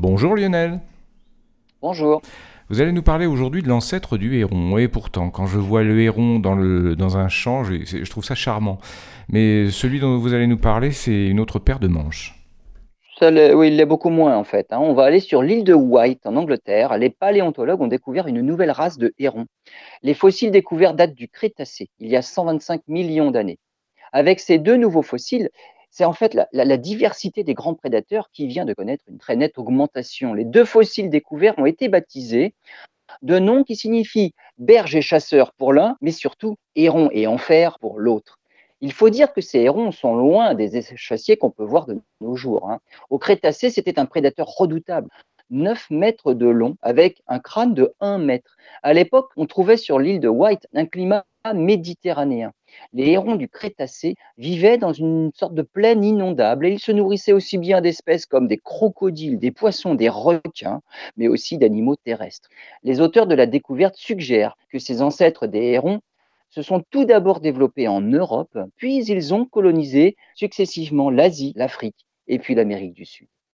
Bonjour Lionel. Bonjour. Vous allez nous parler aujourd'hui de l'ancêtre du héron. Et pourtant, quand je vois le héron dans, le, dans un champ, je, je trouve ça charmant. Mais celui dont vous allez nous parler, c'est une autre paire de manches. Ça oui, il l'est beaucoup moins en fait. hein. On va aller sur l'île de White en Angleterre. Les paléontologues ont découvert une nouvelle race de hérons. Les fossiles découverts datent du Crétacé, il y a 125 millions d'années. Avec ces deux nouveaux fossiles, c'est en fait la, diversité des grands prédateurs qui vient de connaître une très nette augmentation. Les deux fossiles découverts ont été baptisés de noms qui signifient berge et chasseur pour l'un, mais surtout héron et enfer pour l'autre. Il faut dire que ces hérons sont loin des échassiers qu'on peut voir de nos jours. hein. Au Crétacé, c'était un prédateur redoutable. 9 mètres de long avec un crâne de 1 mètre. À l'époque, on trouvait sur l'île de White un climat méditerranéen. Les hérons du Crétacé vivaient dans une sorte de plaine inondable et ils se nourrissaient aussi bien d'espèces comme des crocodiles, des poissons, des requins, mais aussi d'animaux terrestres. Les auteurs de la découverte suggèrent que ces ancêtres des hérons se sont tout d'abord développés en Europe, puis ils ont colonisé successivement l'Asie, l'Afrique et puis l'Amérique du Sud.